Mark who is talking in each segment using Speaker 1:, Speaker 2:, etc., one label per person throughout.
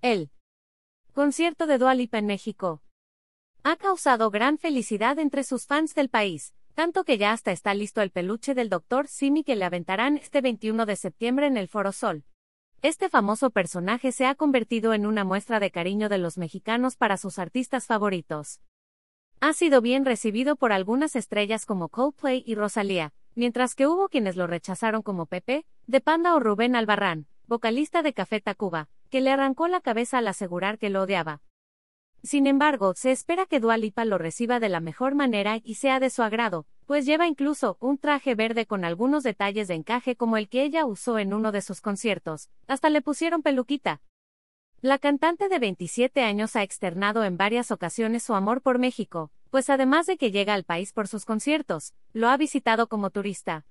Speaker 1: El concierto de Dua Lipa en México ha causado gran felicidad entre sus fans del país, tanto que ya hasta está listo el peluche del Dr. Simi que le aventarán este 21 de septiembre en el Foro Sol. Este famoso personaje se ha convertido en una muestra de cariño de los mexicanos para sus artistas favoritos. Ha sido bien recibido por algunas estrellas como Coldplay y Rosalía, mientras que hubo quienes lo rechazaron como Pepe, de Panda o Rubén Albarrán, vocalista de Café Tacuba, que le arrancó la cabeza al asegurar que lo odiaba. Sin embargo, se espera que Dua Lipa lo reciba de la mejor manera y sea de su agrado, pues lleva incluso un traje verde con algunos detalles de encaje como el que ella usó en uno de sus conciertos, hasta le pusieron peluquita. La cantante de 27 años ha externado en varias ocasiones su amor por México, pues además de que llega al país por sus conciertos, lo ha visitado como turista.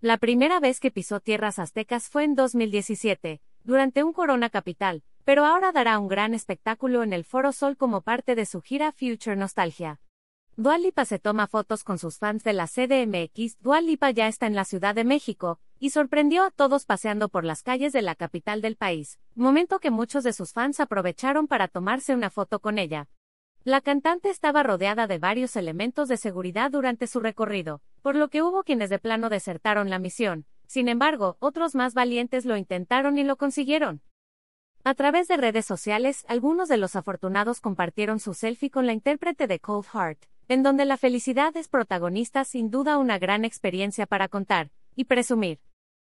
Speaker 1: La primera vez que pisó tierras aztecas fue en 2017, durante un Corona Capital, pero ahora dará un gran espectáculo en el Foro Sol como parte de su gira Future Nostalgia. Dua Lipa se toma fotos con sus fans de la CDMX. Dua Lipa ya está en la Ciudad de México, y sorprendió a todos paseando por las calles de la capital del país, momento que muchos de sus fans aprovecharon para tomarse una foto con ella. La cantante estaba rodeada de varios elementos de seguridad durante su recorrido, por lo que hubo quienes de plano desertaron la misión. Sin embargo, otros más valientes lo intentaron y lo consiguieron. A través de redes sociales, algunos de los afortunados compartieron su selfie con la intérprete de Cold Heart, en donde la felicidad es protagonista sin duda una gran experiencia para contar y presumir.